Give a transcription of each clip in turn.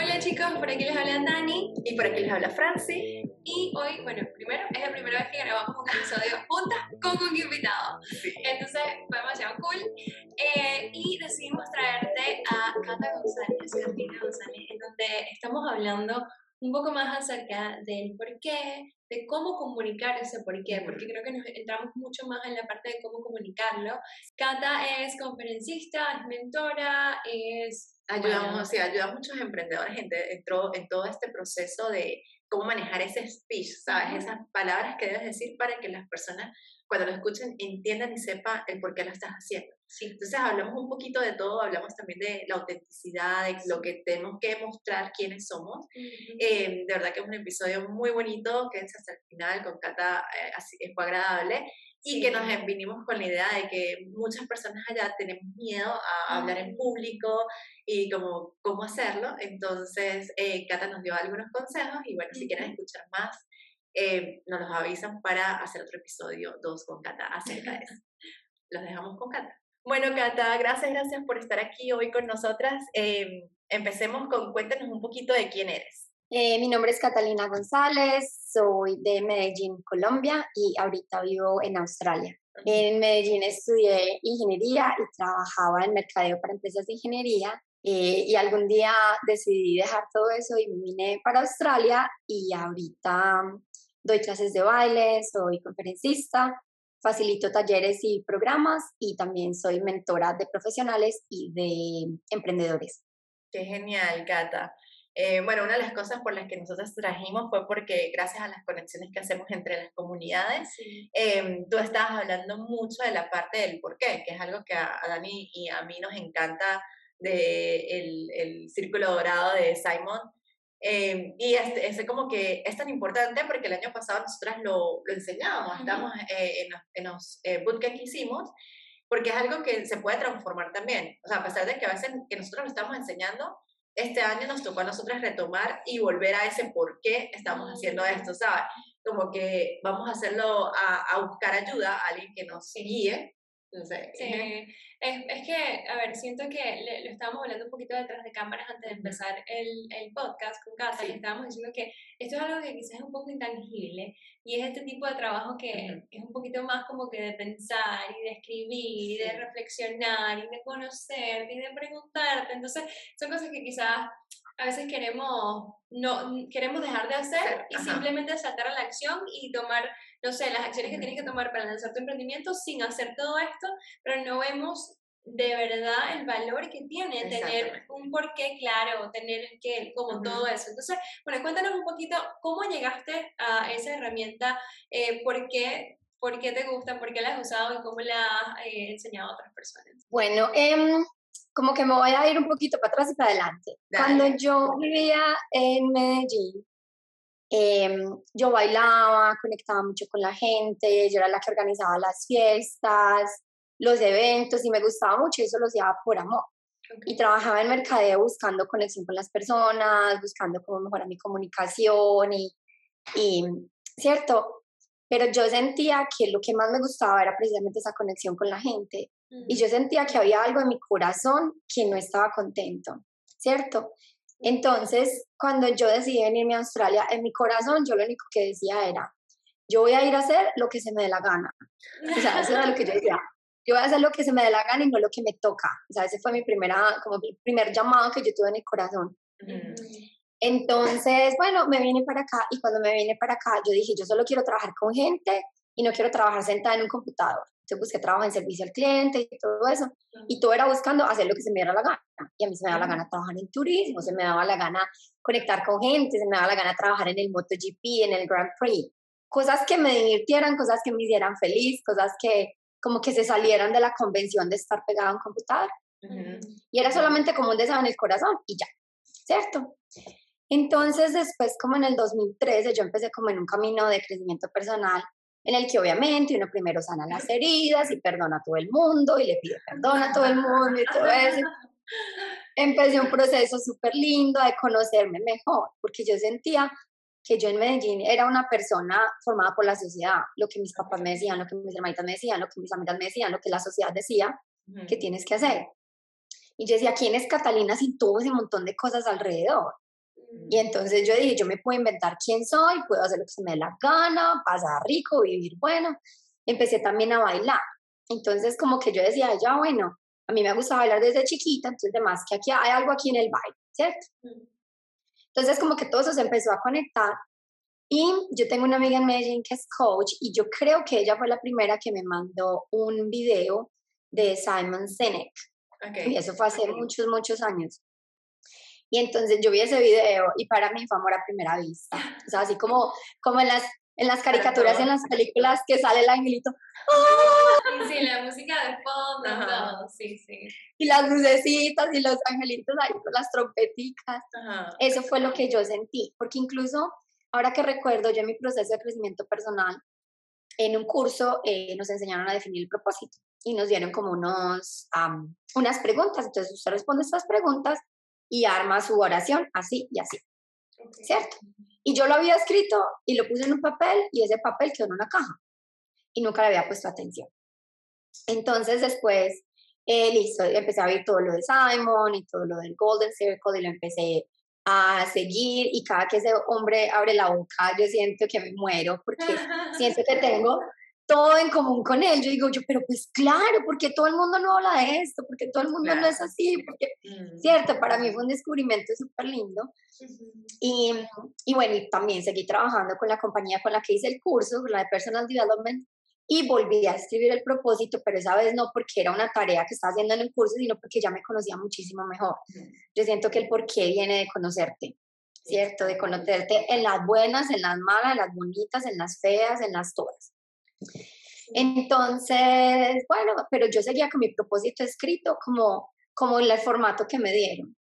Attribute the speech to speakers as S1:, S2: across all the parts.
S1: Hola chicos, por aquí les habla Dani
S2: y por aquí les habla Franci.
S1: Y hoy, bueno, primero es la primera vez que grabamos un episodio juntas con un invitado. Entonces fue demasiado cool. Eh, y decidimos traerte a Cata González, González, en donde estamos hablando un poco más acerca del por qué, de cómo comunicar ese por qué, porque creo que nos entramos mucho más en la parte de cómo comunicarlo. Cata es conferencista, es mentora, es...
S2: Ayudamos, sí, ayuda a muchos emprendedores en, en todo este proceso de cómo manejar ese speech, ¿sabes? Esas palabras que debes decir para que las personas cuando lo escuchen entiendan y sepan el por qué lo estás haciendo. Sí. Entonces hablamos un poquito de todo, hablamos también de la autenticidad, de lo que tenemos que mostrar quiénes somos. Eh, de verdad que es un episodio muy bonito, que es hasta el final con Cata, eh, así, fue agradable y que nos vinimos con la idea de que muchas personas allá tenemos miedo a hablar en público y como cómo hacerlo. Entonces, eh, Cata nos dio algunos consejos y bueno, si quieren escuchar más, eh, nos los avisan para hacer otro episodio 2 con Cata acerca de eso. Los dejamos con Cata. Bueno, Cata, gracias, gracias por estar aquí hoy con nosotras. Eh, empecemos con cuéntanos un poquito de quién eres.
S3: Eh, mi nombre es Catalina González, soy de Medellín, Colombia y ahorita vivo en Australia. En Medellín estudié ingeniería y trabajaba en mercadeo para empresas de ingeniería eh, y algún día decidí dejar todo eso y me vine para Australia y ahorita doy clases de baile, soy conferencista, facilito talleres y programas y también soy mentora de profesionales y de emprendedores.
S2: Qué genial, Cata. Eh, bueno, una de las cosas por las que nosotros trajimos fue porque gracias a las conexiones que hacemos entre las comunidades, em, tú estabas hablando mucho de la parte del por qué, que es algo que a, Dani y a mí nos encanta de el círculo dorado de Simon, eh, y es, es, como que es tan importante porque el año pasado nosotras lo, lo enseñábamos, estamos eh, en los, en los eh, bootcamps que hicimos, porque es algo que se puede transformar también. O sea, a pesar de que a veces que nosotros lo estamos enseñando, este año nos tocó a nosotras retomar y volver a ese por qué estamos haciendo esto, ¿sabes? Como que vamos a hacerlo, a, a buscar ayuda, a alguien que nos guíe
S1: sí, es, es, que, a ver, siento que lo estábamos hablando un poquito detrás de cámaras antes de empezar el, el podcast con Casa y estábamos diciendo que esto es algo que quizás es un poco intangible y es este tipo de trabajo que es un poquito más como que de pensar y de escribir y de reflexionar y de conocer y de preguntarte. Entonces, son cosas que quizás a veces queremos, no, queremos dejar de hacer y simplemente saltar a la acción y tomar, no sé, las acciones que tienes que tomar para lanzar tu emprendimiento sin hacer todo esto, pero no vemos de verdad el valor que tiene tener un porqué claro, tener que, como todo eso. Entonces, bueno, cuéntanos un poquito cómo llegaste a esa herramienta, eh, por, qué, por qué te gusta, por qué la has usado y cómo la has eh, enseñado a otras personas.
S3: Bueno, eh, como que me voy a ir un poquito para atrás y para adelante. Cuando yo vivía en Medellín, em, yo bailaba, conectaba mucho con la gente, yo era la que organizaba las fiestas, los eventos y me gustaba mucho y eso lo hacía por amor. Y trabajaba en mercadeo buscando conexión con las personas, buscando cómo mejorar mi comunicación y, y, ¿cierto? Pero yo sentía que lo que más me gustaba era precisamente esa conexión con la gente y yo sentía que había algo en mi corazón que no estaba contento, ¿cierto? Entonces, cuando yo decidí venirme a Australia, en mi corazón yo lo único que decía era, yo voy a ir a hacer lo que se me dé la gana. O sea, eso era lo que yo decía. Yo voy a hacer lo que se me dé la gana y no lo que me toca. O sea, ese fue mi primera, como mi primer llamado que yo tuve en el corazón. Entonces, bueno, me vine para acá y cuando me vine para acá, yo dije, yo solo quiero trabajar con gente y no quiero trabajar sentada en un computador. Entonces busqué trabajo en servicio al cliente y todo eso. Y todo era buscando hacer lo que se me diera la gana. Y a mí se me daba la gana trabajar en turismo, se me daba la gana conectar con gente, se me daba la gana trabajar en el MotoGP, en el Grand Prix. Cosas que me divirtieran, cosas que me hicieran feliz, cosas que como que se salieran de la convención de estar pegado a un computador. Y era solamente como un deseo en el corazón y ya, ¿cierto? Entonces después, como en el 2013, yo empecé como en un camino de crecimiento personal en el que obviamente uno primero sana las heridas y perdona a todo el mundo y le pide perdón a todo el mundo y todo eso. Empecé un proceso súper lindo de conocerme mejor, porque yo sentía que yo en Medellín era una persona formada por la sociedad, lo que mis papás me decían, lo que mis hermanitas me decían, lo que mis amigas me decían, lo que la sociedad decía que tienes que hacer. Y yo decía, ¿quién es Catalina sin todo ese montón de cosas alrededor? Y entonces yo dije, yo me puedo inventar quién soy, puedo hacer lo que se me dé la gana, pasar rico, vivir bueno. Empecé también a bailar. Entonces como que yo decía, ya bueno, a mí me gusta bailar desde chiquita, entonces además que aquí hay algo aquí en el baile, ¿cierto? Entonces como que todo eso se empezó a conectar y yo tengo una amiga en Medellín que es coach y yo creo que ella fue la primera que me mandó un video de Simon Sinek. Y eso fue hace muchos, muchos años. Y entonces yo vi ese video y para mí fue amor a primera vista. O sea, así como, como en las en las caricaturas, en las películas que sale el angelito.
S1: Sí, la música de fondo, todo, sí, sí.
S3: Y las lucecitas y los angelitos ahí con las trompeticas. Eso fue lo que yo sentí, porque incluso ahora que recuerdo yo en mi proceso de crecimiento personal, en un curso eh, nos enseñaron a definir el propósito y nos dieron como unos, unas preguntas. Entonces usted responde estas preguntas y arma su oración así y así. ¿Cierto? Y yo lo había escrito y lo puse en un papel y ese papel quedó en una caja y nunca le había puesto atención. Entonces después, eh, listo, empecé a ver todo lo de Simon y todo lo del Golden Circle y lo empecé a seguir y cada que ese hombre abre la boca yo siento que me muero porque siento que tengo todo en común con él. Yo digo, yo, pero pues claro, porque todo el mundo no habla de esto, porque todo el mundo no es así, porque, mm. cierto, para mí fue un descubrimiento súper lindo. y, y, bueno, y también seguí trabajando con la compañía con la que hice el curso, la de Personal Development, y volví a escribir el propósito, pero esa vez no porque era una tarea que estaba haciendo en el curso, sino porque ya me conocía muchísimo mejor. Yo siento que el porqué viene de conocerte, ¿cierto? De conocerte en las buenas, en las malas, en las bonitas, en las feas, en las todas. Entonces, bueno, pero yo seguía con mi propósito escrito como, como el formato que me dieron.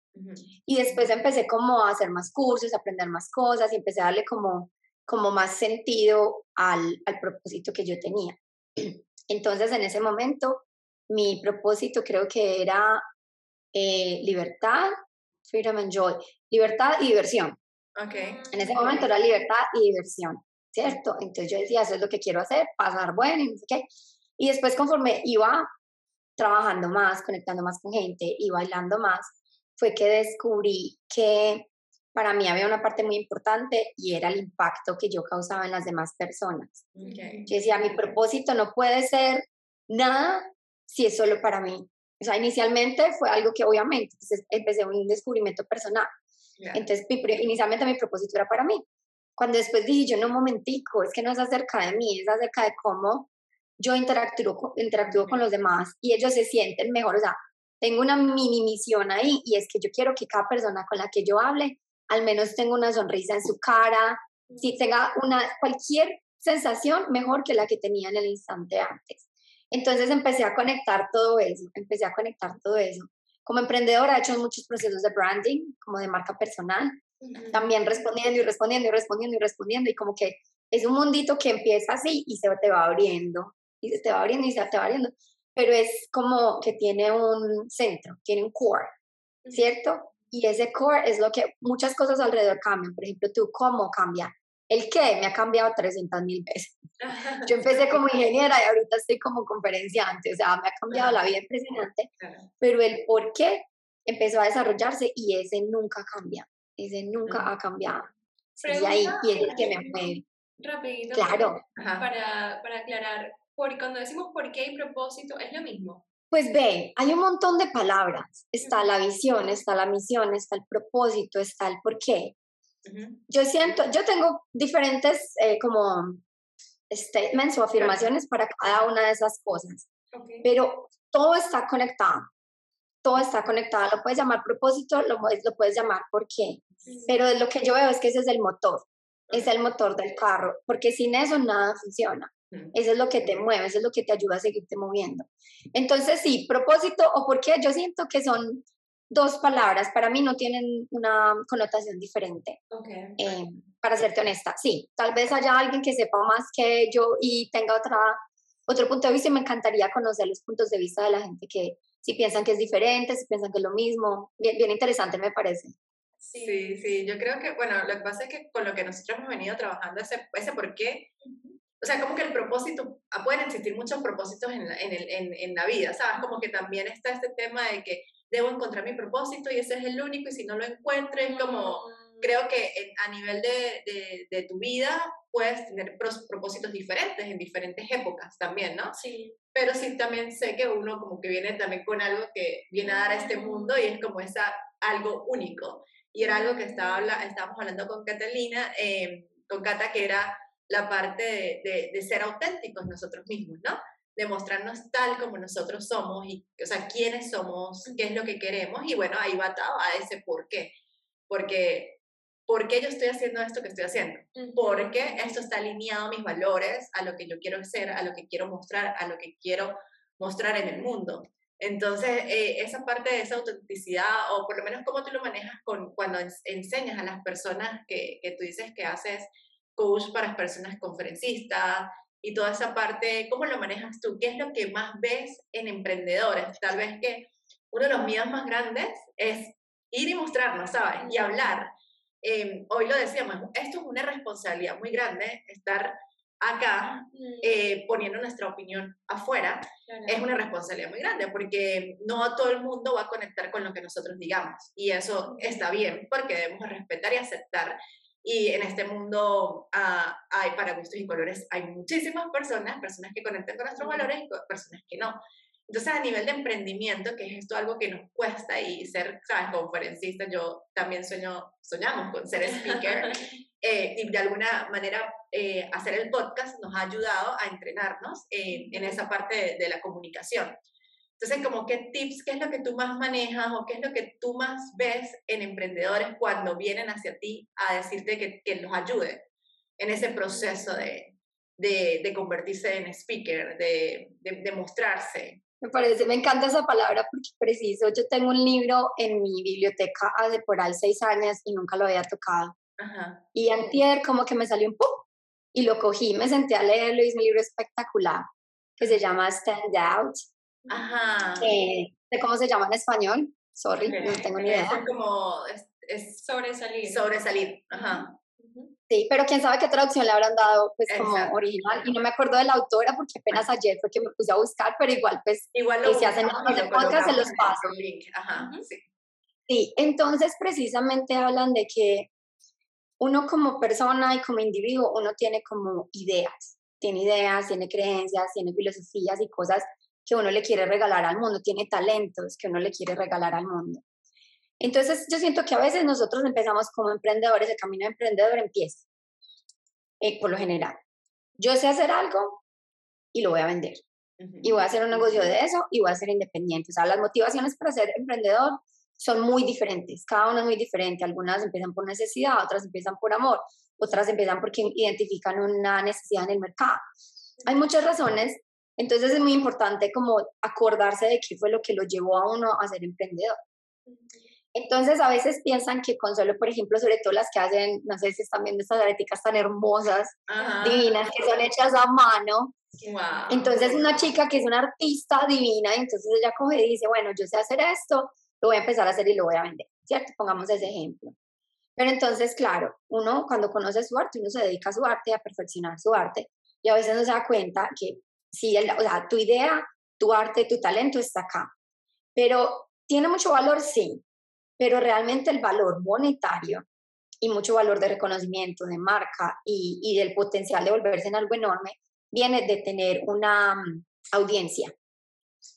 S3: Y después empecé como a hacer más cursos, a aprender más cosas y empecé a darle como, como más sentido al, al propósito que yo tenía. Entonces, en ese momento, mi propósito creo que era eh, libertad, freedom and joy, libertad y diversión.
S2: Okay.
S3: En ese momento era libertad y diversión. ¿Cierto? Entonces yo decía, eso es lo que quiero hacer, pasar bueno y no sé qué. Y después conforme iba trabajando más, conectando más con gente y bailando más, fue que descubrí que para mí había una parte muy importante y era el impacto que yo causaba en las demás personas. Yo decía, mi propósito no puede ser nada si es solo para mí. O sea, inicialmente fue algo que obviamente empecé un descubrimiento personal. Entonces, inicialmente mi propósito era para mí, cuando después dije, yo no, un momentico, es que no es acerca de mí, es acerca de cómo yo interactúo, interactúo con los demás y ellos se sienten mejor. O sea, tengo una mini misión ahí y es que yo quiero que cada persona con la que yo hable al menos tenga una sonrisa en su cara, si tenga una, cualquier sensación mejor que la que tenía en el instante antes. Entonces empecé a conectar todo eso, empecé a conectar todo eso. Como emprendedora he hecho muchos procesos de branding, como de marca personal, también respondiendo y respondiendo y respondiendo y respondiendo y como que es un mundito que empieza así y se te va abriendo y se te va abriendo y se te va abriendo, pero es como que tiene un centro, tiene un core, ¿cierto? Y ese core es lo que muchas cosas alrededor cambian, por ejemplo, tú cómo cambia. El qué me ha cambiado 300 mil veces. Yo empecé como ingeniera y ahorita estoy como conferenciante, o sea, me ha cambiado la vida impresionante, pero el por qué empezó a desarrollarse y ese nunca cambia ese nunca ha cambiado. y ahí tiene que me mueve.
S1: Rapidito.
S3: Claro.
S1: Para, para aclarar, por, cuando decimos por qué y propósito, ¿es lo mismo?
S3: Pues ve, hay un montón de palabras. Está la visión, está la misión, está el propósito, está el por qué. Yo siento, yo tengo diferentes eh, como statements o afirmaciones para cada una de esas cosas, pero todo está conectado todo está conectado, lo puedes llamar propósito, lo, lo puedes llamar por qué, pero lo que yo veo es que ese es el motor, es el motor del carro, porque sin eso nada funciona. Eso es lo que te mueve, eso es lo que te ayuda a seguirte moviendo. Entonces, sí, propósito o por qué, yo siento que son dos palabras, para mí no tienen una connotación diferente. Eh, para serte honesta, sí, tal vez haya alguien que sepa más que yo y tenga otra, otro punto de vista y me encantaría conocer los puntos de vista de la gente que, si piensan que es diferente, si piensan que es lo mismo. Bien, bien interesante me parece.
S2: Sí, sí, yo creo que, bueno, lo que pasa es que con lo que nosotros hemos venido trabajando, ese, ese por qué, o sea, como que el propósito, ah, pueden existir muchos propósitos en la, en, el, en, en la vida, ¿sabes? Como que también está este tema de que debo encontrar mi propósito y ese es el único y si no lo encuentro es como creo que a nivel de, de, tu vida puedes tener propósitos diferentes en diferentes épocas también, ¿no?
S1: Sí.
S2: Pero sí también sé que uno como que viene también con algo que viene a dar a este mundo y es como esa algo único. Y era algo que estaba, estábamos hablando con Catalina, eh, con Cata, que era la parte de, de, ser auténticos nosotros mismos, ¿no? De mostrarnos tal como nosotros somos, y, o sea, quiénes somos, qué es lo que queremos, y bueno, ahí va a ese por qué. Porque, ¿por qué yo estoy haciendo esto que estoy haciendo? Porque esto está alineado a mis valores, a lo que yo quiero ser, a lo que quiero mostrar, a lo que quiero mostrar en el mundo. Entonces, eh, esa parte de esa autenticidad, o por lo menos cómo tú lo manejas con, cuando enseñas a las personas que, que tú dices que haces coach para personas conferencistas y toda esa parte, ¿cómo lo manejas tú? ¿Qué es lo que más ves en emprendedores? Tal vez que uno de los miedos más grandes es ir y mostrarnos, ¿sabes? Y hablar. Em, hoy lo decíamos, esto es una responsabilidad muy grande, estar acá eh, poniendo nuestra opinión afuera, es una responsabilidad muy grande porque no todo el mundo va a conectar con lo que nosotros digamos y eso está bien porque debemos respetar y aceptar. Y en este mundo ah, hay para gustos y colores, hay muchísimas personas, personas que conectan con nuestros valores y personas que no. Entonces, a nivel de emprendimiento, que es esto algo que nos cuesta y ser, ¿sabes?, conferencista, yo también sueño, soñamos con ser speaker eh, y de alguna manera eh, hacer el podcast nos ha ayudado a entrenarnos en esa parte de la comunicación. Entonces, como qué tips, qué es lo que tú más manejas o qué es lo que tú más ves en emprendedores cuando vienen hacia ti a decirte que, que los ayude en ese proceso de, de, de convertirse en speaker, de, de, mostrarse.
S3: Me parece, me encanta esa palabra porque preciso, yo tengo un libro en mi biblioteca hace por ahí seis años y nunca lo había tocado. Ajá. Y antier como que me salió un poco y lo cogí, me senté a leerlo y es un libro espectacular que se llama Stand Out
S2: Ajá.
S3: Eh, de cómo se llama en español. Sorry, no tengo ni idea.
S2: Es como es,
S1: sobresalir.
S2: Sobresalir, ajá.
S3: Sí, pero quién sabe qué traducción le habrán dado pues como original y no me acuerdo de la autora porque apenas ayer fue que me puse a buscar, pero igual pues
S2: igual lo
S3: si hacen el podcast se los paso.
S2: Ajá, sí.
S3: sí, entonces precisamente hablan de que uno como persona y como individuo, uno tiene como ideas, tiene ideas, tiene creencias, tiene filosofías y cosas que uno le quiere regalar al mundo, tiene talentos que uno le quiere regalar al mundo. Entonces yo siento que a veces nosotros empezamos como emprendedores, el camino de emprendedor empieza, eh, por lo general. Yo sé hacer algo y lo voy a vender. Y voy a hacer un negocio de eso y voy a ser independiente. O sea, las motivaciones para ser emprendedor son muy diferentes. Cada uno es muy diferente. Algunas empiezan por necesidad, otras empiezan por amor, otras empiezan porque identifican una necesidad en el mercado. Hay muchas razones entonces es muy importante como acordarse de qué fue lo que lo llevó a uno a ser emprendedor. Entonces a veces piensan que con solo, por ejemplo, sobre todo las que hacen, no sé si están viendo estas areticas tan hermosas, divinas, que son hechas a mano. Entonces una chica que es una artista divina, entonces ella coge y dice, bueno, yo sé hacer esto, lo voy a empezar a hacer y lo voy a vender, ¿cierto? Pongamos ese ejemplo. Pero entonces, claro, uno cuando conoce su arte, uno se dedica a su arte, a perfeccionar su arte, y a veces no se da cuenta que Sí, o sea, tu idea, tu arte, tu talento está acá. Pero tiene mucho valor, sí, pero realmente el valor monetario y mucho valor de reconocimiento, de marca y, y del potencial de volverse en algo enorme viene de tener una mm, audiencia.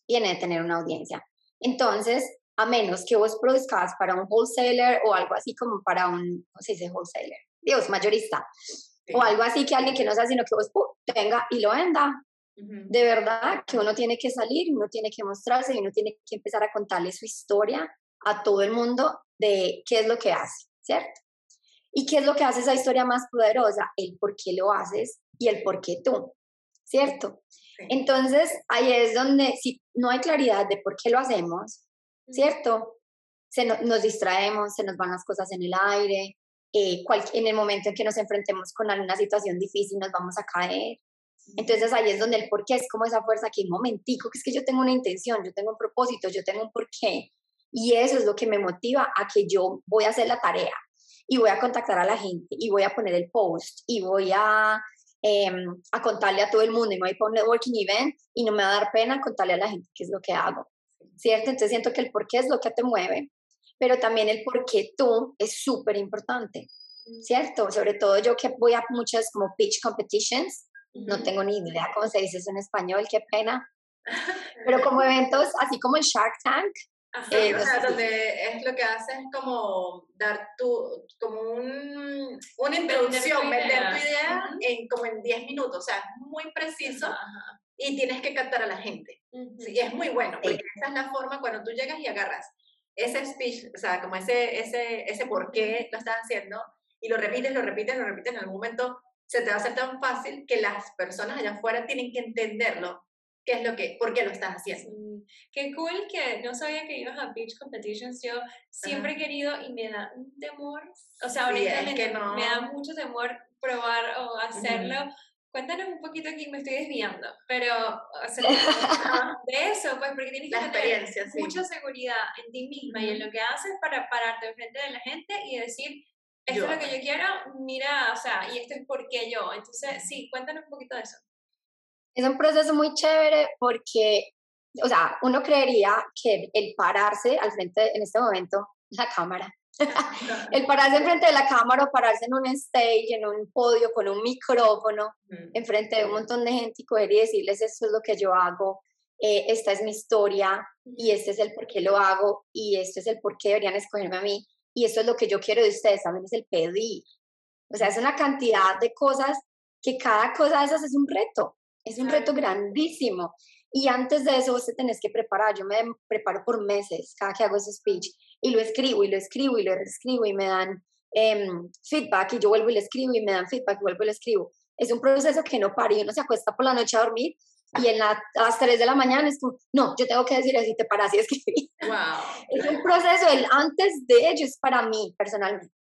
S3: Viene de tener una audiencia. Entonces, a menos que vos produzcas para un wholesaler o algo así como para un, no sé si dice wholesaler? Dios, mayorista. O algo así que alguien que no sea sino que vos tenga y lo venda, de verdad que uno tiene que salir, uno tiene que mostrarse y uno tiene que empezar a contarle su historia a todo el mundo de qué es lo que hace, ¿cierto? ¿Y qué es lo que hace esa historia más poderosa? El por qué lo haces y el por qué tú, ¿cierto? Entonces, ahí es donde, si no hay claridad de por qué lo hacemos, ¿cierto? Se nos distraemos, se nos van las cosas en el aire, eh, en el momento en que nos enfrentemos con alguna situación difícil nos vamos a caer, entonces ahí es donde el porqué es como esa fuerza que un momentico, que es que yo tengo una intención, yo tengo un propósito, yo tengo un porqué. Y eso es lo que me motiva a que yo voy a hacer la tarea y voy a contactar a la gente y voy a poner el post y voy a, em, a contarle a todo el mundo y me voy a poner networking event y no me va a dar pena contarle a la gente qué es lo que hago. ¿Cierto? Entonces siento que el porqué es lo que te mueve. pero también el por qué tú es súper importante, ¿cierto? Sobre todo yo que voy a muchas como pitch competitions, no tengo ni idea cómo se dice eso en español, qué pena, pero como eventos así como el Shark Tank,
S2: eh, o sea, donde es lo que haces como dar tu, como un, una introducción, vender tu idea, en, como en 10 minutos, o sea, es muy preciso y tienes que captar a la gente. Y es muy bueno, porque esa es la forma cuando tú llegas y agarras ese speech, o sea, como ese, ese, ese por qué lo estás haciendo, y lo repites, lo repites, lo repites, en algún momento se te va a hacer tan fácil que las personas allá afuera tienen que entenderlo qué es lo que, por qué lo estás haciendo.
S1: Qué cool que no sabía que ibas a beach competitions. Yo siempre he querido y me da un temor, o sea, honestamente me da mucho temor probar o hacerlo. Cuéntanos un poquito aquí, me estoy desviando, pero de eso, pues porque tienes que tener mucha seguridad en ti misma y en lo que haces para pararte enfrente de la gente y decir, esto es lo que yo quiero, mira, o sea, y esto es porque yo. Entonces, sí, cuéntanos un poquito de eso.
S3: Es un proceso muy chévere porque, o sea, uno creería que el pararse al frente, en este momento, la cámara, el pararse enfrente de la cámara o pararse en un stage, en un podio con un micrófono, mm. enfrente de un montón de gente y coger y decirles esto es lo que yo hago, eh, esta es mi historia y este es el por qué lo hago y este es el por qué deberían escogerme a mí y esto es lo que yo quiero de ustedes, también es el pedir. O sea, es una cantidad de cosas que cada cosa de esas es un reto. Es un reto grandísimo. Y antes de eso, vos te tenés que preparar. Yo me preparo por meses cada que hago ese speech y lo escribo y lo escribo y lo reescribo y me dan em, feedback y yo vuelvo y lo escribo y me dan feedback y vuelvo y lo escribo. Es un proceso que no para y uno se acuesta por la noche a dormir y en la, a las 3 de la mañana es como, no, yo tengo que decir así, te paras y escribir. Wow. Es un proceso, el antes de ello es para mí personalmente.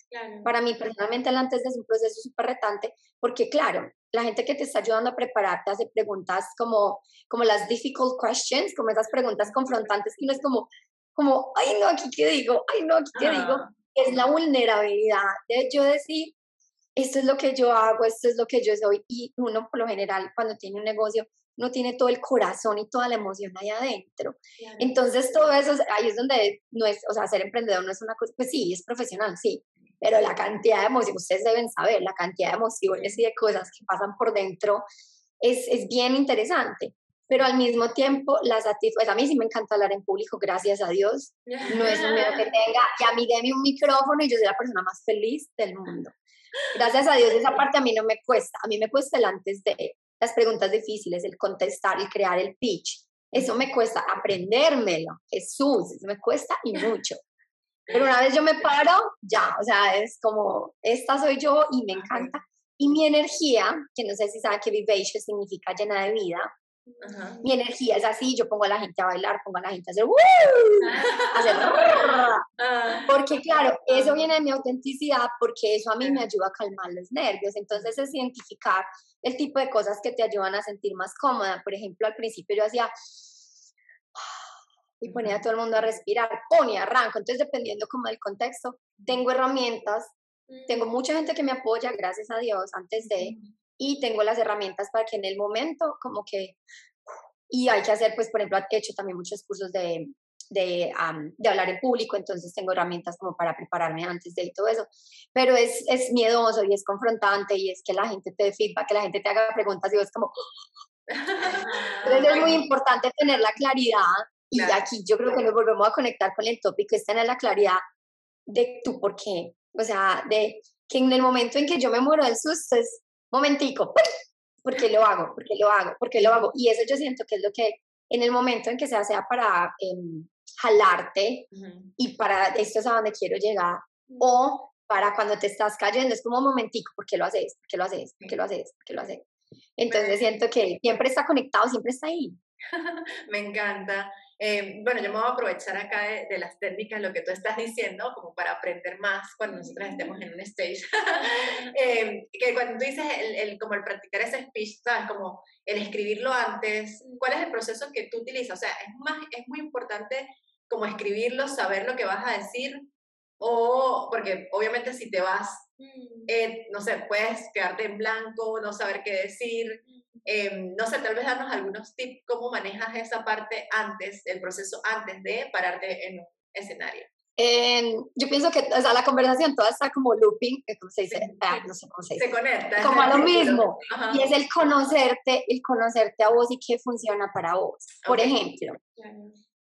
S3: Para mí personalmente el antes de es un proceso súper retante porque claro, la gente que te está ayudando a prepararte hace preguntas como, como las difficult questions, como esas preguntas confrontantes que no es como, como, ay no, aquí qué digo, ay no, aquí qué digo. Es la vulnerabilidad de yo decir, esto es lo que yo hago, esto es lo que yo soy. Y uno por lo general cuando tiene un negocio, no tiene todo el corazón y toda la emoción ahí adentro. Entonces todo eso, ahí es donde no es, o sea, ser emprendedor no es una cosa, pues sí, es profesional, sí, pero la cantidad de emociones, ustedes deben saber, la cantidad de emociones y de cosas que pasan por dentro es, es bien interesante. Pero al mismo tiempo, la satisfacción, pues a mí sí me encanta hablar en público, gracias a Dios. No es un miedo que tenga. Y a mí déme un micrófono y yo soy la persona más feliz del mundo. Gracias a Dios, esa parte a mí no me cuesta. A mí me cuesta el antes de las preguntas difíciles, el contestar, el crear el pitch. Eso me cuesta aprendérmelo. Jesús, eso me cuesta y mucho. Pero una vez yo me paro, ya, o sea, es como, esta soy yo y me encanta. Y mi energía, que no sé si saben que vivacious significa llena de vida, mi energía es así, yo pongo a la gente a bailar, pongo a la gente a hacer, hacer ah. porque claro, eso viene de mi autenticidad, porque eso a mí me ayuda a calmar los nervios, entonces es identificar el tipo de cosas que te ayudan a sentir más cómoda, por ejemplo, al principio yo hacía y ponía a todo el mundo a respirar, ponía, arranco. Entonces, dependiendo como del contexto, tengo herramientas, tengo mm. mucha gente que me apoya, gracias a Dios, antes de, y tengo las herramientas para que en el momento, como que, y hay que hacer, pues, por ejemplo, he hecho también muchos cursos de, de, de, hablar en público, entonces tengo herramientas como para prepararme antes de y todo eso, pero es, es miedoso y es confrontante y es que la gente te dé feedback, que la gente te haga preguntas y es como... Entonces es muy importante tener la claridad y aquí yo creo que nos volvemos a conectar con el tópico, es tener la claridad de tu por qué. O sea, de que en el momento en que yo me muero del susto es, momentico, ¿por qué lo hago? ¿Por qué lo hago? ¿Por qué lo hago? Y eso yo siento que es lo que en el momento en que sea, sea para em, jalarte y para esto es a donde quiero llegar, o para cuando te estás cayendo, es como momentico, ¿por qué lo haces? ¿Por qué lo haces? ¿Por qué lo haces? ¿Por qué lo haces? Entonces siento que siempre está conectado, siempre está ahí.
S2: me encanta. Eh, bueno, yo me voy a aprovechar acá de, las técnicas, lo que tú estás diciendo, como para aprender más cuando nosotros estemos en un stage. eh, que cuando tú dices el, el, como el practicar ese speech, ¿sabes? Como el escribirlo antes, ¿cuál es el proceso que tú utilizas? O sea, es, más, es muy importante como escribirlo, saber lo que vas a decir, o porque obviamente si te vas, mm. eh, no sé, puedes quedarte en blanco, no saber qué decir. Em, no sé, tal vez darnos algunos tips, cómo manejas esa parte antes, el proceso antes de pararte en un escenario.
S3: yo pienso que, o sea, la conversación toda está como looping, ¿cómo se dice? Ah, no sé cómo se dice.
S2: Se conecta.
S3: Como a lo mismo. Y es el conocerte, el conocerte a vos y qué funciona para vos. Por ejemplo,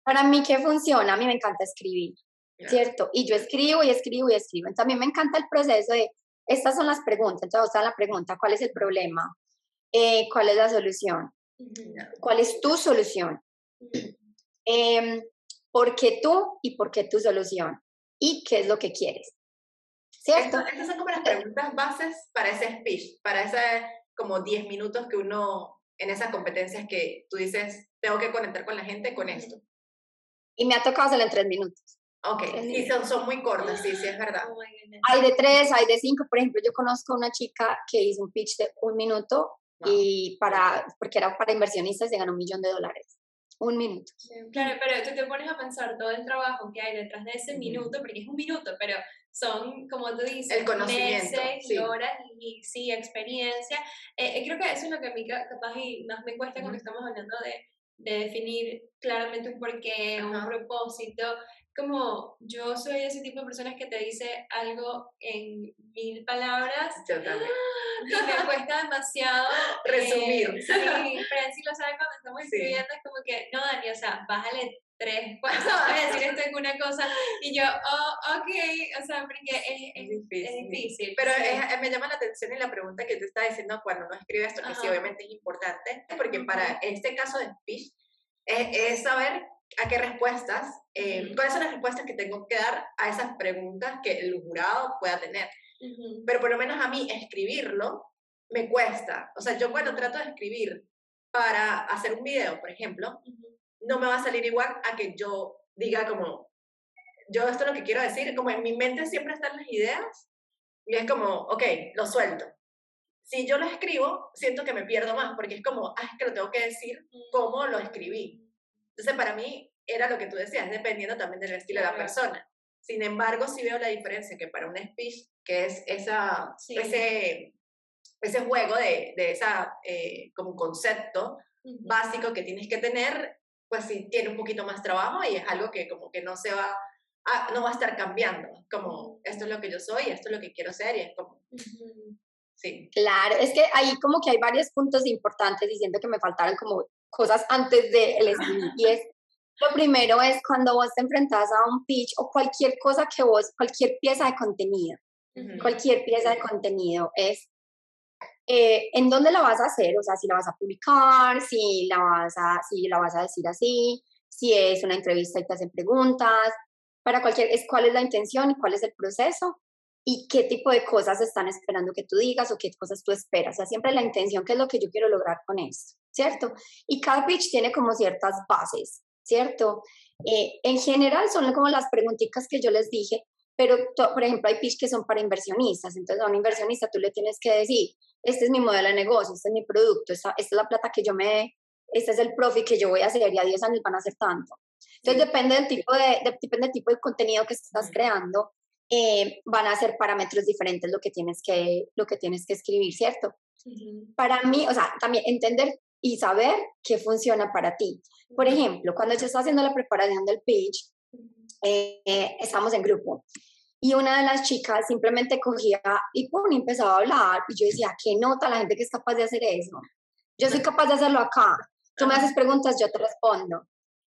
S3: para mí, ¿qué funciona? A mí me encanta escribir, ¿cierto? Y yo escribo y escribo y escribo. Entonces, a mí me encanta el proceso de, estas son las preguntas. Entonces, está la pregunta, ¿cuál es el problema? Eh, ¿Cuál es la solución? ¿Cuál es tu solución? Eh, ¿Por qué tú y por qué tu solución? ¿Y qué es lo que quieres?
S2: ¿Cierto? Estas son como las preguntas bases para ese speech, para ese como 10 minutos que uno, en esas competencias que tú dices, tengo que conectar con la gente con esto.
S3: Y me ha tocado hacerlo en 3 minutos.
S2: Ok, y son, son, muy cortas, sí, sí, es verdad.
S3: Hay de 3, hay de 5, por ejemplo, yo conozco una chica que hizo un pitch de un minuto y para, porque era para inversionistas y ganó un millón de dólares. Un minuto.
S1: claro, pero tú te pones a pensar todo el trabajo que hay detrás de ese minuto, porque es un minuto, pero son, como tú dices, meses y horas y, sí, experiencia. Eh, eh, creo que eso es lo que a mí capaz y más me cuesta cuando estamos hablando de, de definir claramente un porqué, un propósito, como yo soy ese tipo de personas que te dice algo en mil palabras
S2: yo también.
S1: y me cuesta demasiado
S2: resumir.
S1: Eh, sí, Franci lo sabe cuando estamos escribiendo, es como que, no, Dani, o sea, bájale tres, cuatro, voy a decir esto en una cosa, y yo, oh, ok, o sea, porque es, es, difícil. Es difícil
S2: Pero me llama la atención y la pregunta que te está diciendo cuando no escribes esto, que sí, obviamente es importante, porque para este caso de speech, es saber a qué respuestas, eh, cuáles son las respuestas que tengo que dar a esas preguntas que el jurado pueda tener. Pero por lo menos a mí escribirlo me cuesta. O sea, yo cuando trato de escribir para hacer un video, por ejemplo, no me va a salir igual a que yo diga como, yo esto es lo que quiero decir, como en mi mente siempre están las ideas y es como, ok, lo suelto. Si yo lo escribo, siento que me pierdo más, porque es como, ah, es que lo tengo que decir como lo escribí. Entonces, para mí era lo que tú decías, dependiendo también del estilo de la persona. Sin embargo, sí veo la diferencia que para un speech, que es esa, ese, ese juego de, de esa, eh, como concepto básico que tienes que tener, pues sí tiene un poquito más trabajo y es algo que como que no se va a, no va a estar cambiando, como esto es lo que yo soy, esto es lo que quiero ser y es como... Sí.
S3: Claro, es que ahí como que hay varios puntos importantes diciendo que me faltaron como cosas antes de el Y es, lo primero es cuando vos te enfrentas a un pitch o cualquier cosa que vos, cualquier pieza de contenido, cualquier pieza de contenido es eh, en dónde la vas a hacer, o sea, si la vas a publicar, si la vas a, si la vas a decir así, si es una entrevista y te hacen preguntas, para cualquier, es cuál es la intención y cuál es el proceso y qué tipo de cosas están esperando que tú digas o qué cosas tú esperas. O sea, siempre la intención, qué es lo que yo quiero lograr con esto, ¿cierto? Y cada pitch tiene como ciertas bases, ¿cierto? Eh, en general son como las preguntitas que yo les dije, pero por ejemplo hay pitch que son para inversionistas, entonces a un inversionista tú le tienes que decir, este es mi modelo de negocio, este es mi producto, esta, esta es la plata que yo me, este es el profit que yo voy a hacer y a 10 años van a hacer tanto. Entonces depende del tipo de, depende del tipo de contenido que estás creando, eh, van a ser parámetros diferentes lo que tienes que, lo que, tienes que escribir, ¿cierto? Para mí, o sea, también entender y saber qué funciona para ti. Por ejemplo, cuando yo estaba haciendo la preparación del pitch, eh, estamos en grupo y una de las chicas simplemente cogía y pum, empezaba a hablar y yo decía, ¿qué nota la gente que es capaz de hacer eso? Yo soy capaz de hacerlo acá. Tú me haces preguntas, yo te respondo.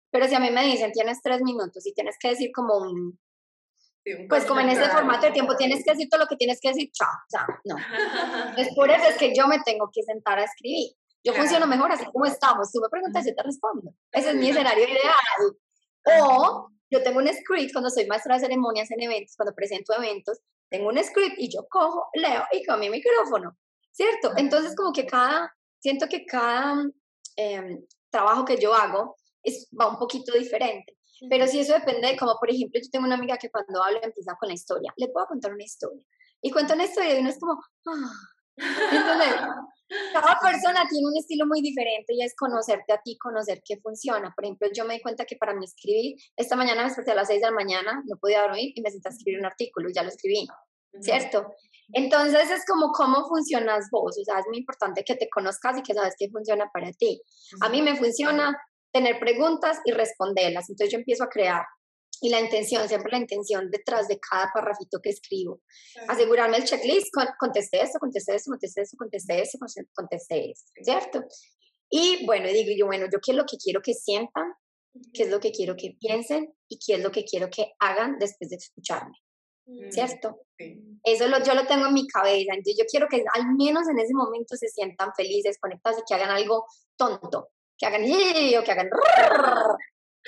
S3: Pero si a mí me dicen, tienes tres minutos y tienes que decir como un, pues como en ese formato de tiempo tienes que decir todo lo que tienes que decir, chao, chao, no. Es por eso es que yo me tengo que sentar a escribir. Yo funciono mejor así como estamos. Tú me preguntas, yo te respondo. Ese es mi escenario ideal. O yo tengo un script cuando soy maestra de ceremonias en eventos, cuando presento eventos, tengo un script y yo cojo, leo y con mi micrófono, ¿cierto? Entonces como que cada, siento que cada em, trabajo que yo hago es, va un poquito diferente. Pero si eso depende, como por ejemplo, yo tengo una amiga que cuando habla empieza con la historia. Le puedo contar una historia. Y cuenta una historia y uno es como, ah. Entonces, cada persona tiene un estilo muy diferente y es conocerte a ti, conocer qué funciona. Por ejemplo, yo me di cuenta que para mí escribir, esta mañana me desperté a las 6 de la mañana, no podía dormir y me senté a escribir un artículo y ya lo escribí, ¿cierto? Entonces es como cómo funcionas vos, o sea, es muy importante que te conozcas y que sabes qué funciona para ti. A mí me funciona tener preguntas y responderlas. Entonces yo empiezo a crear y la intención, siempre la intención detrás de cada parrafito que escribo. Asegurarme el checklist, contesté esto, contesté esto, contesté esto, contesté esto, contesté esto, ¿cierto? Y bueno, digo yo, bueno, yo qué es lo que quiero que sientan, qué es lo que quiero que piensen y qué es lo que quiero que hagan después de escucharme. Mm. ¿Cierto? Eso lo, yo lo tengo en mi cabeza. Entonces yo quiero que al menos en ese momento se sientan felices, conectados y que hagan algo tonto. Que hagan o que hagan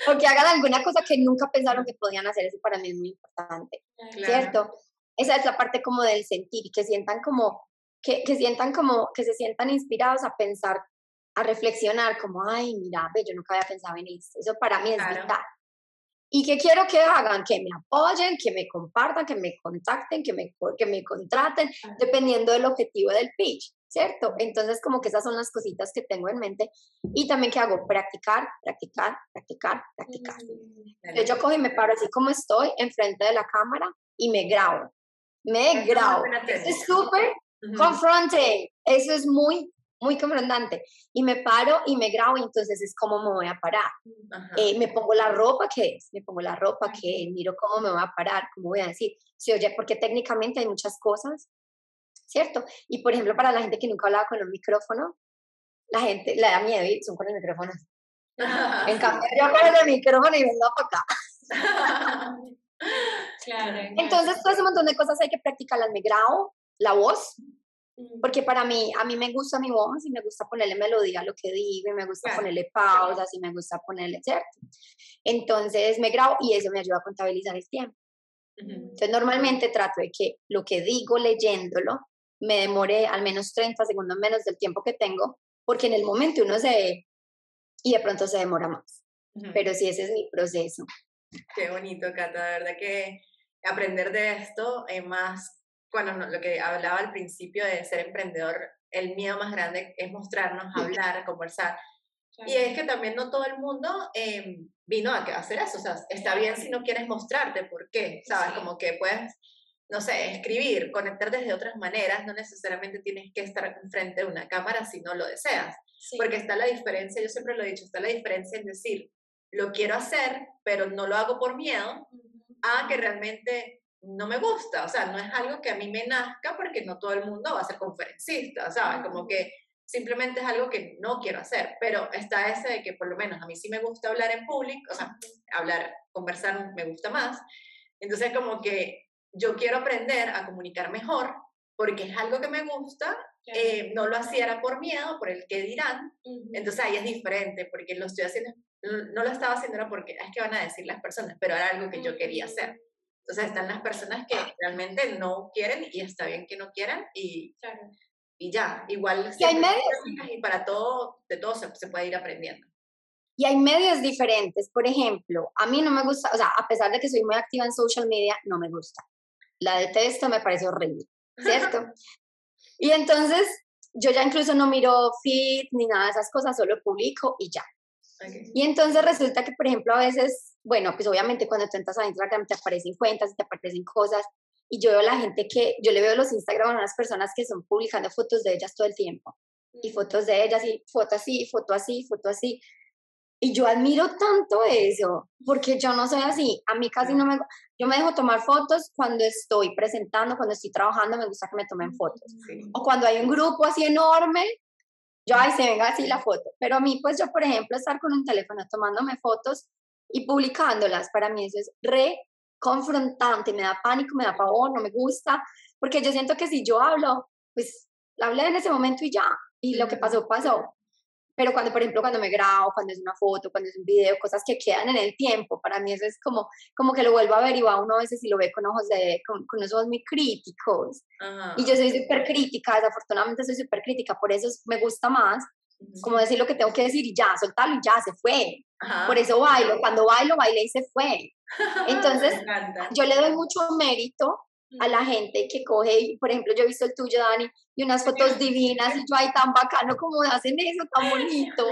S3: o que hagan alguna cosa que nunca pensaron que podían hacer. Eso para mí es muy importante. ¿Cierto? Esa es la parte como del sentir, que sientan como, que, que sientan como, que se sientan inspirados a pensar a reflexionar como, ay, mira, ve, yo nunca había pensado en eso. Eso para mí es vital. ¿Y qué quiero que hagan? Que me apoyen, que me compartan, que me contacten, que me, que me contraten, dependiendo del objetivo del pitch, ¿cierto? Entonces, como que esas son las cositas que tengo en mente. Y también, ¿qué hago? Practicar, practicar, practicar, practicar. Entonces, yo cojo y me paro así como estoy, enfrente de la cámara, y me grabo. Me grabo. Es súper confronte. Eso es muy muy confrontante. Y me paro y me grabo y entonces es como me voy a parar. Eh, me pongo la ropa que es, me pongo la ropa que miro cómo me voy a parar, cómo voy a decir. Sí, oye, porque técnicamente hay muchas cosas, ¿cierto? Y por ejemplo, para la gente que nunca hablaba con un micrófono, la gente le da miedo y son con el micrófono. en cambio, yo con el micrófono y vengo para acá.
S1: claro,
S3: Entonces, todo ese montón de cosas hay que practicarlas. Me grabo la voz, porque para mí, a mí me gusta mi voz y me gusta ponerle melodía a lo que digo y me gusta ponerle pausas y me gusta ponerle, ¿cierto? Entonces me grabo y eso me ayuda a contabilizar el tiempo. Entonces normalmente trato de que lo que digo leyéndolo me demore al menos 30 segundos menos del tiempo que tengo, porque en el momento uno se... y de pronto se demora más. Pero sí, ese es mi proceso.
S2: Qué bonito, Cata, de verdad que aprender de esto es más bueno, lo que hablaba al principio de ser emprendedor, el miedo más grande es mostrarnos, hablar, conversar. Y es que también no todo el mundo em, vino a hacer eso. O sea, está bien si no quieres mostrarte, ¿por qué? ¿Sabes? Como que puedes, no sé, escribir, conectar desde otras maneras. No necesariamente tienes que estar frente a una cámara si no lo deseas. Porque está la diferencia, yo siempre lo he dicho, está la diferencia en decir, lo quiero hacer, pero no lo hago por miedo, a que realmente no me gusta, o sea, no es algo que a mí me nazca porque no todo el mundo va a ser conferencista, ¿sabes? Como que simplemente es algo que no quiero hacer, pero está ese de que por lo menos a mí sí me gusta hablar en público, o sea, hablar, conversar me gusta más, entonces como que yo quiero aprender a comunicar mejor porque es algo que me gusta, eh, no lo hacía era por miedo, por el que dirán, entonces ahí es diferente, porque lo estoy haciendo, no lo estaba haciendo era porque es que van a decir las personas, pero era algo que yo quería hacer. Entonces están las personas que realmente no quieren y está bien que no quieran y, y ya, igual
S3: y, hay medios.
S2: y para todo, de todo se, puede ir aprendiendo.
S3: Y hay medios diferentes, por ejemplo, a mí no me gusta, o sea, a pesar de que soy muy activa en social media, no me gusta. La detesto, me parece horrible, ¿cierto? y entonces yo ya incluso no miro feed ni nada de esas cosas, solo publico y ya. Y entonces resulta que, por ejemplo, a veces, bueno, pues obviamente cuando tú entras a Instagram te aparecen cuentas, te aparecen cosas, y yo veo la gente que, yo le veo los Instagram a unas personas que son publicando fotos de ellas todo el tiempo, y mm. fotos de ellas, y foto así, foto así, foto así. Y yo admiro tanto eso, porque yo no soy así. A mí casi no me... Yo me dejo tomar fotos cuando estoy presentando, cuando estoy trabajando, me gusta que me tomen fotos. O cuando hay un grupo así enorme, yo, ay, se venga así la foto. Pero a mí, pues yo, por ejemplo, estar con un teléfono tomándome fotos y publicándolas, para mí eso es re confrontante, me da pánico, me da pavor, no me gusta, porque yo siento que si yo hablo, pues hablé en ese momento y ya, y lo que pasó, pasó. Pero cuando, por ejemplo, cuando me grabo, cuando es una foto, cuando es un video, cosas que quedan en el tiempo, para mí eso es como, como que lo vuelvo a ver y va uno a veces y lo ve con ojos de, con, con unos ojos muy críticos. Y yo soy súper crítica, desafortunadamente soy súper crítica, por eso me gusta más como decir lo que tengo que decir y ya, soltarlo y ya, se fue. Por eso bailo, cuando bailo, bailé y se fue. Entonces, yo le doy mucho mérito a la gente que coge, por ejemplo, yo he visto el tuyo, Dani, y unas fotos divinas, y yo, ay, tan bacano como hacen eso, tan bonito.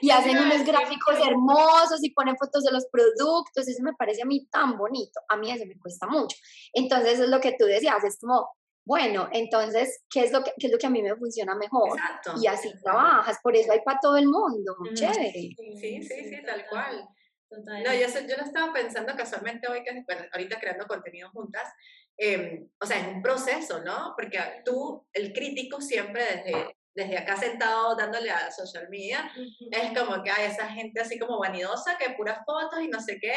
S3: Y hacen unos gráficos hermosos y ponen fotos de los productos, eso me parece a mí tan bonito, a mí eso me cuesta mucho. Entonces, es lo que tú decías, es como, bueno, entonces, ¿qué es lo que, qué es lo que a mí me funciona mejor? Y así trabajas, por eso hay para todo el mundo, chévere.
S2: Sí, sí, sí, tal cual.
S1: Total.
S2: No, yo, yo lo estaba pensando casualmente hoy, que bueno, ahorita creando contenido juntas, eh, o sea, es un proceso, ¿no? Porque tú, el crítico siempre desde, desde acá sentado dándole a social media, es como que hay esa gente así como vanidosa, que puras fotos y no sé qué,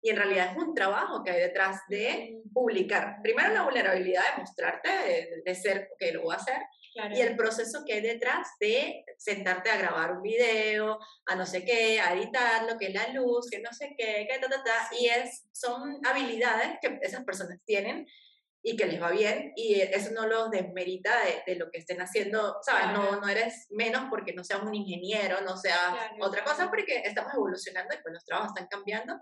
S2: y en realidad es un trabajo que hay detrás de publicar. Primero la vulnerabilidad de mostrarte, de, ser, que lo voy a hacer, y el proceso que hay detrás de sentarte a grabar un video, a no sé qué, a editar lo que es la luz, que no sé qué, que ta, ta, ta, y es, son habilidades que esas personas tienen y que les va bien y eso no los desmerita de, de lo que estén haciendo, ¿sabes? No, no eres menos porque no seas un ingeniero, no seas otra cosa, porque estamos evolucionando y pues los trabajos están cambiando.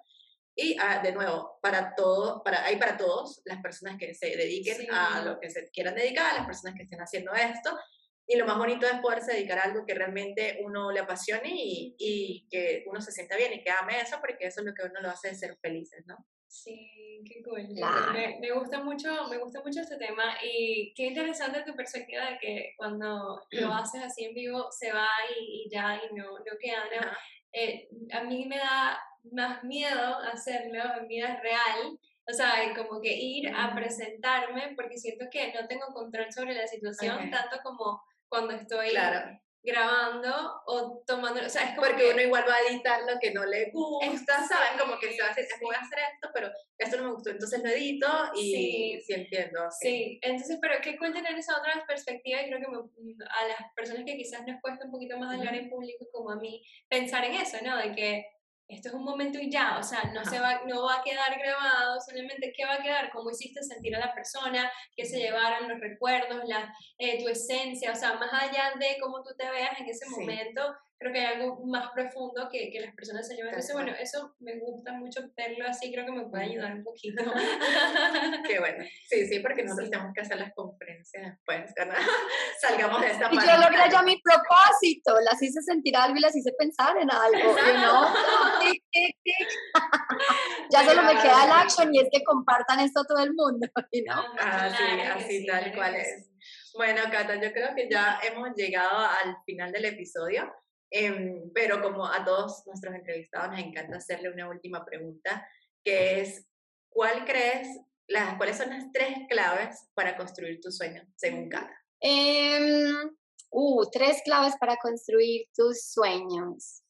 S2: Y ah, de nuevo, para todo, para, hay para todos las personas que se dediquen a lo que se quieran dedicar, las personas que estén haciendo esto. Y lo más bonito es poderse dedicar a algo que realmente uno le apasione y, y que uno se sienta bien y que ame eso, porque eso es lo que uno lo hace ser felices, ¿no?
S1: Sí, qué cool. Me, me, gusta mucho, me gusta mucho este tema y qué interesante tu perspectiva de que cuando lo haces así en vivo se va y, ya y no, no queda. Eh, a mí me da más miedo hacerlo en vida real, o sea, como que ir a presentarme porque siento que no tengo control sobre la situación tanto como cuando estoy
S2: claro
S1: grabando o tomando, o sea, es como
S2: Porque uno igual va a editar lo que no le gusta, ¿sabes? Como que se va a decir, voy a hacer esto, pero esto no me gustó, entonces lo edito y sí, entiendo.
S1: Sí, entonces, pero qué cool tener esa otra perspectiva y creo que a las personas que quizás nos cuesta un poquito más hablar en público como a mí, pensar en eso, ¿no? De que esto es un momento y ya, o sea, no, se va, no va a quedar grabado, solamente qué va a quedar, cómo hiciste sentir a la persona, qué se llevaron los recuerdos, la, eh, tu esencia, o sea, más allá de cómo tú te veas en ese momento, creo que hay algo más profundo que, que las personas se llevan. Entonces, bueno, eso me gusta mucho verlo así, creo que me puede ayudar un poquito.
S2: Qué bueno. Sí, sí, porque nosotros tenemos que hacer las conferencias después, Salgamos de esta
S3: Y yo logré ya mi propósito, las hice sentir algo y las hice pensar en algo, ¿no? ya solo me queda el action y es que compartan esto a todo el mundo,
S2: ¿no? Ah, sí, así tal cual es. Bueno, Cata, yo creo que ya hemos llegado al final del episodio. Em, pero como a todos nuestros entrevistados nos encanta hacerle una última pregunta, que es, ¿cuál crees, las, cuáles son las tres claves para construir tu sueño, según Cata?
S3: Uh, tres claves para construir tus sueños.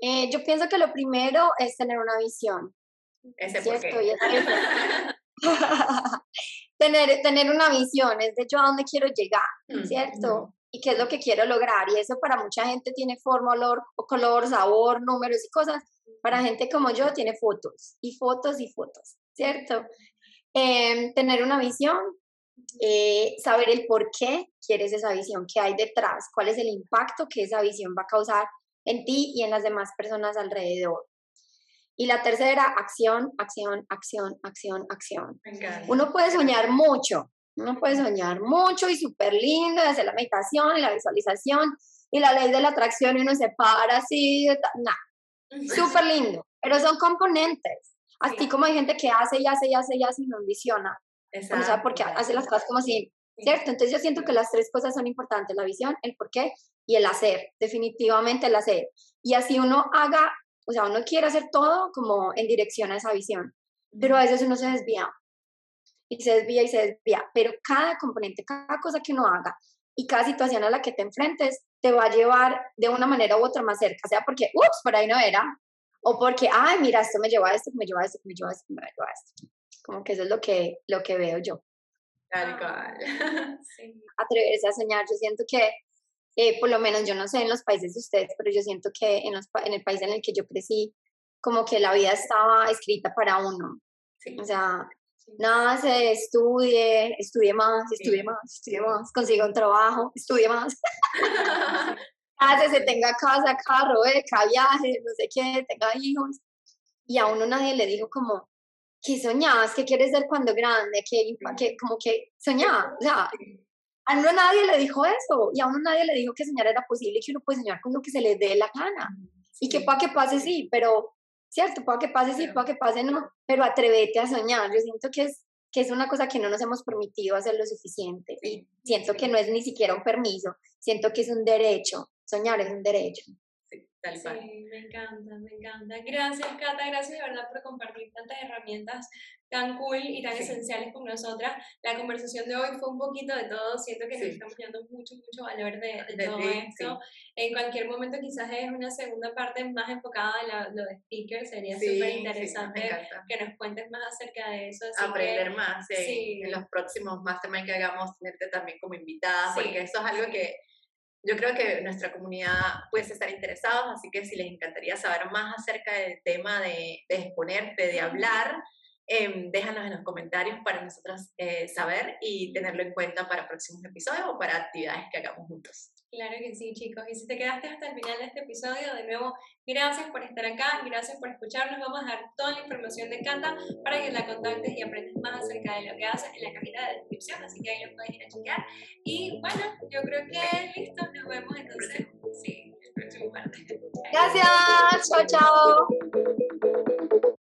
S3: Eh, yo pienso que lo primero es tener una visión.
S2: Ese ¿cierto?
S3: tener, tener una visión, es de yo a dónde quiero llegar, mm, ¿cierto? Y qué es lo que quiero lograr. Y eso para mucha gente tiene forma, olor, color, sabor, números y cosas. Para gente como yo tiene fotos y fotos y fotos, ¿cierto? Em, tener una visión, eh, saber el por qué quieres esa visión, qué hay detrás, cuál es el impacto que esa visión va a causar en ti y en las demás personas alrededor. Y la tercera, acción, acción, acción, acción, acción. Uno puede soñar mucho, uno puede soñar mucho y súper lindo, y hacer la meditación y la visualización y la ley de la atracción y uno se para así, nada, súper lindo, pero son componentes. Así como hay gente que hace y hace y hace y hace y no ambiciona. O sea, porque hace las cosas como así, ¿cierto? Entonces yo siento que las tres cosas son importantes, la visión, el por qué y el hacer, definitivamente el hacer. Y así uno haga, o sea, uno quiere hacer todo como en dirección a esa visión, pero a veces uno se desvía y se desvía y se desvía, pero cada componente, cada cosa que uno haga y cada situación a la que te enfrentes te va a llevar de una manera u otra más cerca, sea porque, ups, por ahí no era, o porque, ay, mira, esto me lleva a esto, me lleva a esto, me lleva a esto, me lleva a esto. Como que eso es lo que, lo que veo yo.
S2: Tal cual.
S3: Atreverse a soñar, yo siento que, eh, por lo menos yo no sé en los países de ustedes, pero yo siento que en, los, en el país en el que yo crecí, como que la vida estaba escrita para uno. O sea, nada se estudie, estudie más, estudie más, estudie más, consiga un trabajo, estudie más. Hace, se tenga casa, carro, beca, viaje, no sé qué, tenga hijos. Y a uno nadie le dijo como, ¿qué soñabas? ¿Qué quieres ser cuando grande? ¿Qué, qué como que soñaba? O sea, a uno nadie le dijo eso. Y a uno nadie le dijo que soñar era posible y que uno puede soñar con lo que se le dé la gana. Y que para que pase, sí, pero ¿cierto? Puede que pase sí, puede que pase no, pero atrévete a soñar. Yo siento que es, que es una cosa que no nos hemos permitido hacer lo suficiente y siento que no es ni siquiera un permiso, siento que es un derecho. Soñar es un derecho.
S2: Tal
S1: sí, me encanta, me encanta. Gracias, Cata, gracias de verdad por compartir tantas herramientas tan cool y tan esenciales con nosotras. La conversación de hoy fue un poquito de todo, siento que nos estamos dando mucho, mucho valor de, de, todo esto. En cualquier momento quizás es una segunda parte más enfocada en lo de speaker, sería súper interesante que nos cuentes más acerca de eso.
S2: Aprender más en los próximos mastermind que hagamos, tenerte también como invitada, porque eso es algo que yo creo que nuestra comunidad puede estar interesados, así que si les encantaría saber más acerca del tema de, exponerte, de hablar, eh, déjanos en los comentarios para nosotros eh, saber y tenerlo en cuenta para próximos episodios o para actividades que hagamos juntos.
S1: Claro que sí, chicos. Y si te quedaste hasta el final de este episodio, de nuevo, gracias por estar acá, gracias por escucharnos. Vamos a dar toda la información de Cata para que la contactes y aprendas más acerca de lo que haces en la cajita de descripción, así que ahí lo puedes ir a chequear. Y bueno, yo creo que listo, nos vemos entonces. Sí, el próximo martes.
S3: Gracias, chao, chao.